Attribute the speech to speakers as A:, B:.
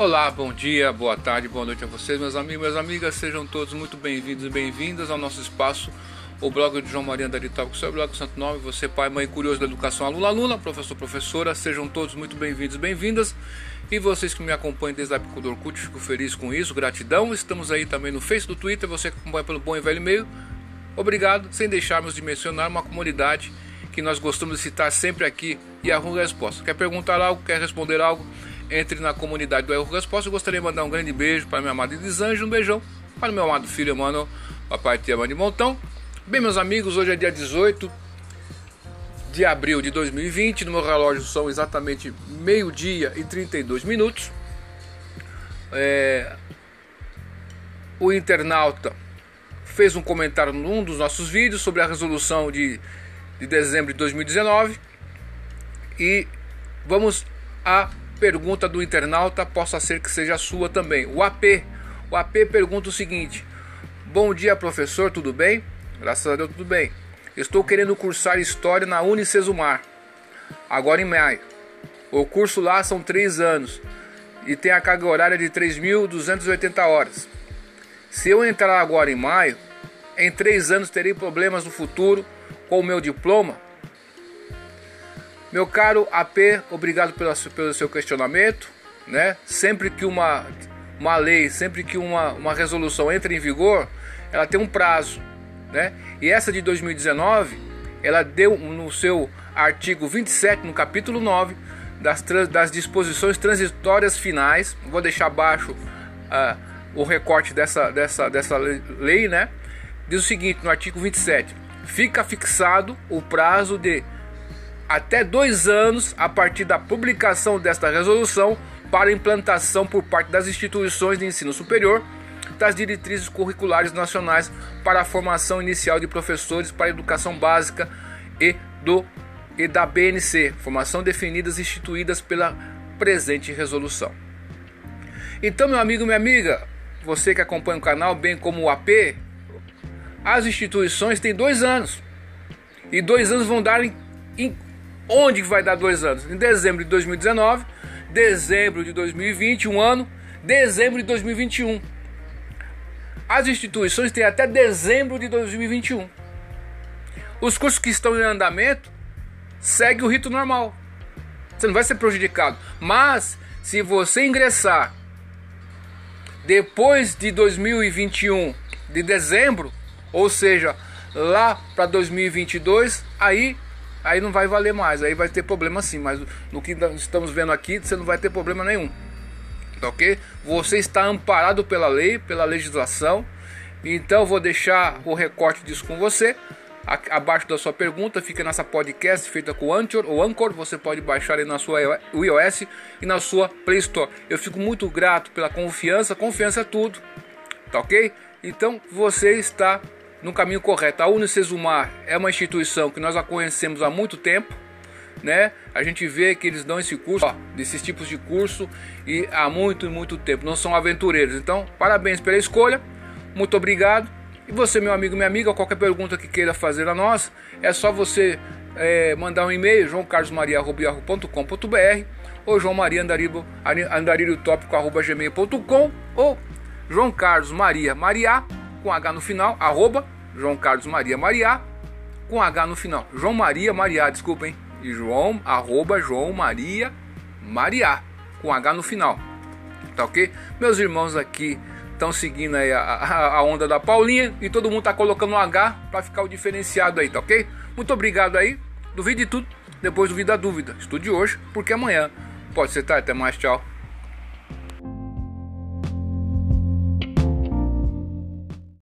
A: Olá, bom dia, boa tarde, boa noite a vocês, meus amigos, minhas amigas, sejam todos muito bem-vindos e bem-vindas ao nosso espaço, o blog de João Maria Andaritópico, seu blog Santo Nome, você pai, mãe curioso da educação, aluno, aluna, professor, professora, sejam todos muito bem-vindos e bem-vindas. E vocês que me acompanham desde a do Orkut, fico feliz com isso, gratidão. Estamos aí também no Face, do Twitter, você que acompanha pelo bom e velho meio. Obrigado, sem deixarmos de mencionar uma comunidade que nós gostamos de citar sempre aqui e arruma resposta. Quer perguntar algo, quer responder algo? Entre na comunidade do Erro Resposta. Eu gostaria de mandar um grande beijo para minha amada Elisângela, um beijão para meu amado filho Emmanuel, papai ama de montão. Bem, meus amigos, hoje é dia 18 de abril de 2020, no meu relógio são exatamente meio-dia e 32 minutos. É... O internauta fez um comentário num dos nossos vídeos sobre a resolução de, de dezembro de 2019 e vamos a pergunta do internauta possa ser que seja sua também. O AP, o AP pergunta o seguinte: Bom dia, professor, tudo bem? Graças a Deus, tudo bem. Estou querendo cursar História na Unicesumar, agora em maio. O curso lá são três anos e tem a carga horária de 3.280 horas. Se eu entrar agora em maio, em três anos terei problemas no futuro com o meu diploma meu caro AP, obrigado pelo, pelo seu questionamento. Né? Sempre que uma, uma lei, sempre que uma, uma resolução entra em vigor, ela tem um prazo. Né? E essa de 2019, ela deu no seu artigo 27, no capítulo 9, das, das disposições transitórias finais. Vou deixar abaixo uh, o recorte dessa, dessa, dessa lei, né? Diz o seguinte no artigo 27: fica fixado o prazo de até dois anos a partir da publicação desta resolução para implantação por parte das instituições de ensino superior das diretrizes curriculares nacionais para a formação inicial de professores para a educação básica e do e da BNC, formação definidas e instituídas pela presente resolução. Então, meu amigo, minha amiga, você que acompanha o canal, bem como o AP, as instituições têm dois anos. E dois anos vão dar em, em Onde vai dar dois anos? Em dezembro de 2019, dezembro de 2020, um ano, dezembro de 2021. As instituições têm até dezembro de 2021. Os cursos que estão em andamento seguem o rito normal. Você não vai ser prejudicado. Mas se você ingressar depois de 2021, de dezembro, ou seja, lá para 2022, aí aí não vai valer mais, aí vai ter problema sim, mas no que estamos vendo aqui, você não vai ter problema nenhum. Tá ok? Você está amparado pela lei, pela legislação. Então vou deixar o recorte disso com você. Abaixo da sua pergunta fica nessa podcast feita com o Anchor ou Anchor. Você pode baixar aí na sua iOS e na sua Play Store. Eu fico muito grato pela confiança. Confiança é tudo, tá ok? Então você está no caminho correto. A Unicesumar é uma instituição que nós a conhecemos há muito tempo, né? A gente vê que eles dão esse curso, ó, desses tipos de curso e há muito, muito tempo. Não são aventureiros. Então, parabéns pela escolha. Muito obrigado. E você, meu amigo, minha amiga, qualquer pergunta que queira fazer a nós, é só você é, mandar um e-mail, joãocarlosmaria.com.br ou João Maria Andaribo, ou João Carlos Maria Maria com H no final, arroba João Carlos Maria Maria, com H no final. João Maria Maria, desculpem. E João, arroba João Maria Maria, com H no final. Tá ok? Meus irmãos aqui estão seguindo aí a, a, onda da Paulinha e todo mundo tá colocando um H para ficar o diferenciado aí, tá ok? Muito obrigado aí. Duvide tudo, depois duvida a dúvida. Estude hoje, porque amanhã pode ser tarde. Até mais, tchau.